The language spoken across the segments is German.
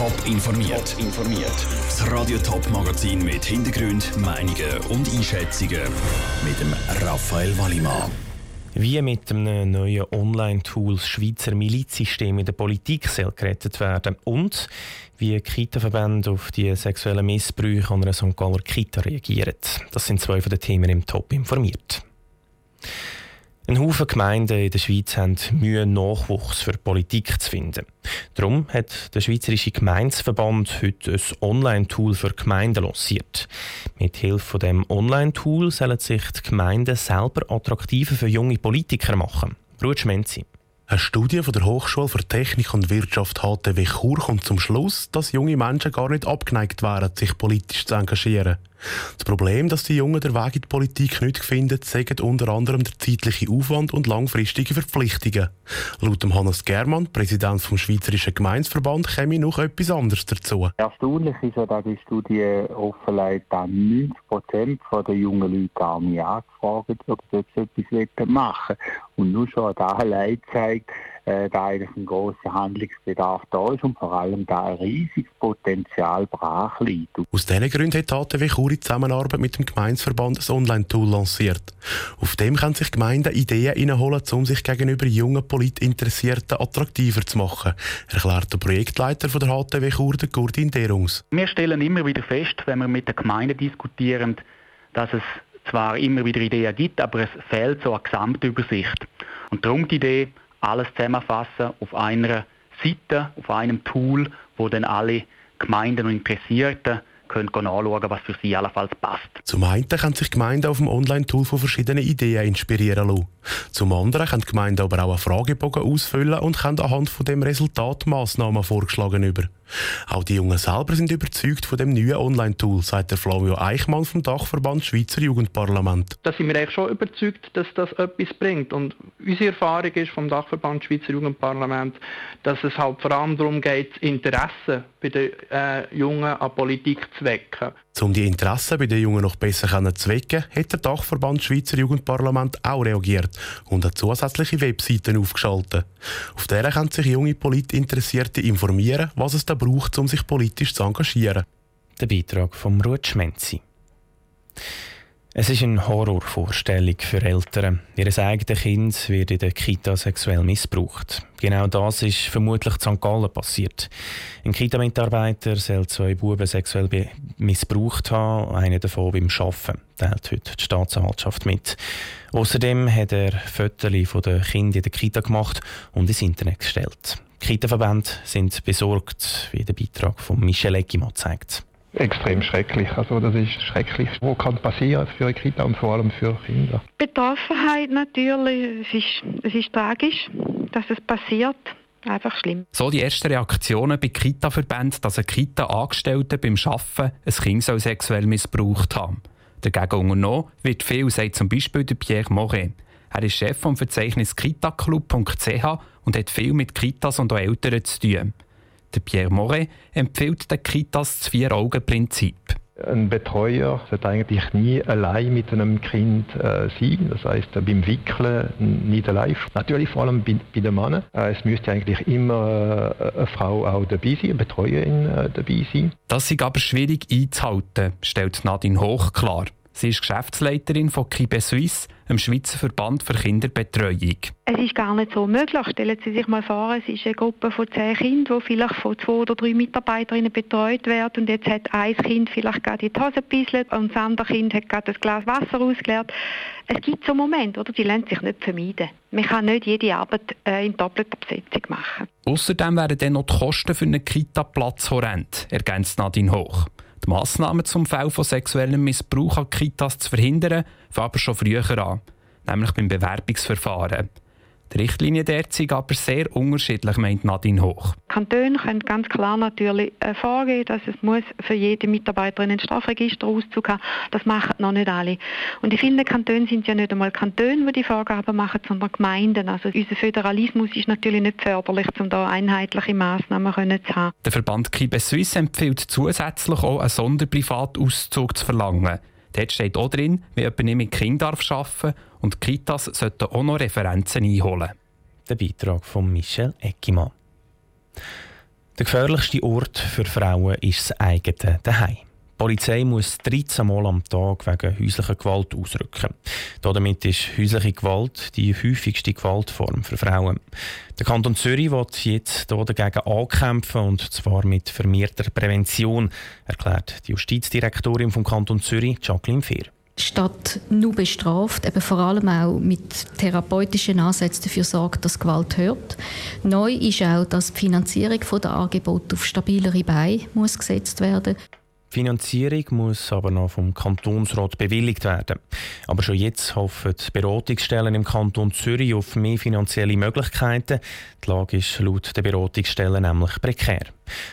Top informiert. informiert. Das Radio Top Magazin mit Hintergrund, Meinungen und Einschätzungen mit dem Raphael Wallimann. Wie mit einem neuen Online-Tool das Schweizer Milizsystem in der Politik soll gerettet werden und wie Kita-Verbände auf die sexuellen Missbrüche an einer St. Galler Kita reagieren. Das sind zwei von den Themen im Top informiert. Ein Haufen Gemeinden in der Schweiz haben Mühe, Nachwuchs für Politik zu finden. Darum hat der Schweizerische Gemeindeverband heute ein Online-Tool für Gemeinden lanciert. Mit Hilfe von dem Online-Tool sollen sich die Gemeinden selber attraktiver für junge Politiker machen. Ruth Schmenzi. Eine Studie von der Hochschule für Technik und Wirtschaft HTW Chur kommt zum Schluss, dass junge Menschen gar nicht abgeneigt wären, sich politisch zu engagieren. Das Problem, dass die Jungen der Weg in die Politik nicht finden, sagen unter anderem der zeitliche Aufwand und langfristige Verpflichtungen. Laut Hannes Germann, Präsident vom Schweizerischen Gemeinsverband, käme noch etwas anderes dazu. Erstaunlich ist ja, dass die Studie offenlegt, dass 90 Prozent der jungen Leute gar nicht angefragt ob sie etwas machen. Und nur schon da allein zeigt, da eigentlich ein großer Handlungsbedarf da ist und vor allem da ein riesiges Potenzial brach liegt. Aus diesen Gründen hat HTW Chur in Zusammenarbeit mit dem Gemeinsverband ein Online-Tool lanciert. Auf dem können sich Gemeinden Ideen einholen, um sich gegenüber jungen Politinteressierten attraktiver zu machen, erklärt der Projektleiter von der HTW Chur, der Gurdin Derungs. Wir stellen immer wieder fest, wenn wir mit den Gemeinden diskutieren, dass es zwar immer wieder Ideen gibt, aber es fehlt so eine Gesamtübersicht. Und darum die Idee, alles zusammenfassen auf einer Seite, auf einem Tool, wo dann alle Gemeinden und Interessierten können anschauen, was für sie allenfalls passt. Zum einen können sich Gemeinden auf dem Online-Tool von verschiedenen Ideen inspirieren lassen. Zum anderen können Gemeinden aber auch einen Fragebogen ausfüllen und können anhand von dem Resultat Massnahmen vorgeschlagen über. Auch die Jungen selber sind überzeugt von dem neuen Online-Tool, sagt der Flavio Eichmann vom Dachverband Schweizer Jugendparlament. Da sind wir eigentlich schon überzeugt, dass das etwas bringt. Und unsere Erfahrung ist vom Dachverband Schweizer Jugendparlament, dass es halt vor allem darum geht, Interesse bei den äh, Jungen an Politik zu wecken. Um die Interessen bei den Jungen noch besser zu wecken, hat der Dachverband Schweizer Jugendparlament auch reagiert und hat zusätzliche Webseiten aufgeschaltet. Auf der können sich junge Politinteressierte informieren, was es da braucht, um sich politisch zu engagieren. Der Beitrag von Ruth Schmenzi. Es ist eine Horrorvorstellung für Eltern. Ihr eigenes Kind wird in der Kita sexuell missbraucht. Genau das ist vermutlich in St. Gallen passiert. Ein Kita-Mitarbeiter soll zwei Buben sexuell missbraucht haben, einer davon beim Arbeiten, teilt heute die Staatsanwaltschaft mit. Außerdem hat er Fotos von den Kindern in der Kita gemacht und ins Internet gestellt. Kita-Verbände sind besorgt, wie der Beitrag von Michel Eggimann zeigt extrem schrecklich. Also das ist schrecklich, was kann passieren für eine Kita und vor allem für Kinder. Betroffenheit natürlich, es ist, es ist tragisch, dass es passiert. Einfach schlimm. So die ersten Reaktionen bei Kita-Verbänden, dass ein Kita-Angestellter beim Arbeiten ein Kind sexuell missbraucht haben. Dagegen unternommen wird viel, sagt zum Beispiel der Pierre Moret. Er ist Chef vom Verzeichnis kitaclub.ch und hat viel mit Kitas und auch Eltern zu tun. Der Pierre Moret empfiehlt den Kitas das Vier-Augen-Prinzip. Ein Betreuer sollte eigentlich nie allein mit einem Kind äh, sein. Das heißt, äh, beim Wickeln nicht allein. Natürlich vor allem bei, bei den Männern. Äh, es müsste eigentlich immer äh, eine Frau auch dabei sein, eine Betreuerin äh, dabei sein. Das ist aber schwierig einzuhalten, stellt Nadine Hoch klar. Sie ist Geschäftsleiterin von Kibe Suisse, einem Schweizer Verband für Kinderbetreuung. Es ist gar nicht so möglich. Stellen Sie sich mal vor, es ist eine Gruppe von zehn Kindern, die vielleicht von zwei oder drei Mitarbeiterinnen betreut werden. Und jetzt hat ein Kind vielleicht gerade die Hose gebisselt und das andere Kind hat gerade das Glas Wasser ausgeleert. Es gibt so Momente, oder? die lassen sich nicht vermeiden. Man kann nicht jede Arbeit äh, in doppelter Besetzung machen. Außerdem wären dann noch die Kosten für einen Kita-Platz horrend, ergänzt Nadine Hoch. Die Massnahmen zum Fall von sexuellem Missbrauch an Kitas zu verhindern, fangen aber schon früher an, nämlich beim Bewerbungsverfahren. Die Richtlinien dort sind aber sehr unterschiedlich, meint Nadine Hoch. Kantone können ganz klar natürlich äh, vorgehen, dass es muss für jede Mitarbeiterin einen Strafregisterauszug haben. Das machen noch nicht alle. Und in vielen Kantonen sind es ja nicht einmal Kantone, die die Vorgaben machen, sondern Gemeinden. Also unser Föderalismus ist natürlich nicht förderlich, um da einheitliche Massnahmen zu haben. Der Verband Kibe Suisse empfiehlt zusätzlich auch einen Sonderprivatauszug zu verlangen. Dort steht auch drin, wie jemand mit Kind arbeiten darf und die Kitas sollten auch noch Referenzen einholen. Der Beitrag von Michel Eckimann. Der gefährlichste Ort für Frauen ist das eigene Daheim. Die Polizei muss 13 Mal am Tag wegen häuslicher Gewalt ausrücken. Damit ist häusliche Gewalt die häufigste Gewaltform für Frauen. Der Kanton Zürich wird jetzt dagegen ankämpfen und zwar mit vermehrter Prävention, erklärt die Justizdirektorin vom Kanton Zürich, Jacqueline Fehr statt nur bestraft, eben vor allem auch mit therapeutischen Ansätzen dafür sorgt, dass Gewalt hört. Neu ist auch, dass die Finanzierung der Angebote auf stabilere Beine muss gesetzt werden Finanzierung muss aber noch vom Kantonsrat bewilligt werden. Aber schon jetzt hoffen die Beratungsstellen im Kanton Zürich auf mehr finanzielle Möglichkeiten. Die Lage ist laut der Beratungsstellen nämlich prekär.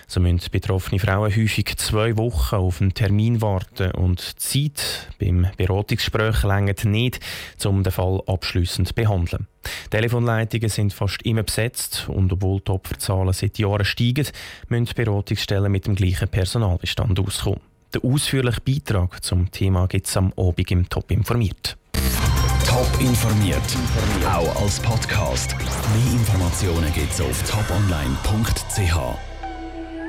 So müssen betroffene Frauen häufig zwei Wochen auf einen Termin warten und die Zeit beim Beratungsgespräch längert nicht, um den Fall abschließend zu behandeln. Telefonleitungen sind fast immer besetzt und obwohl die Opferzahlen seit Jahren steigen, müssen Beratungsstellen mit dem gleichen Personalbestand auskommen. Der ausführliche Beitrag zum Thema gibt es am Abend im Top informiert. Top informiert, auch als Podcast. Mehr Informationen gibt es auf toponline.ch.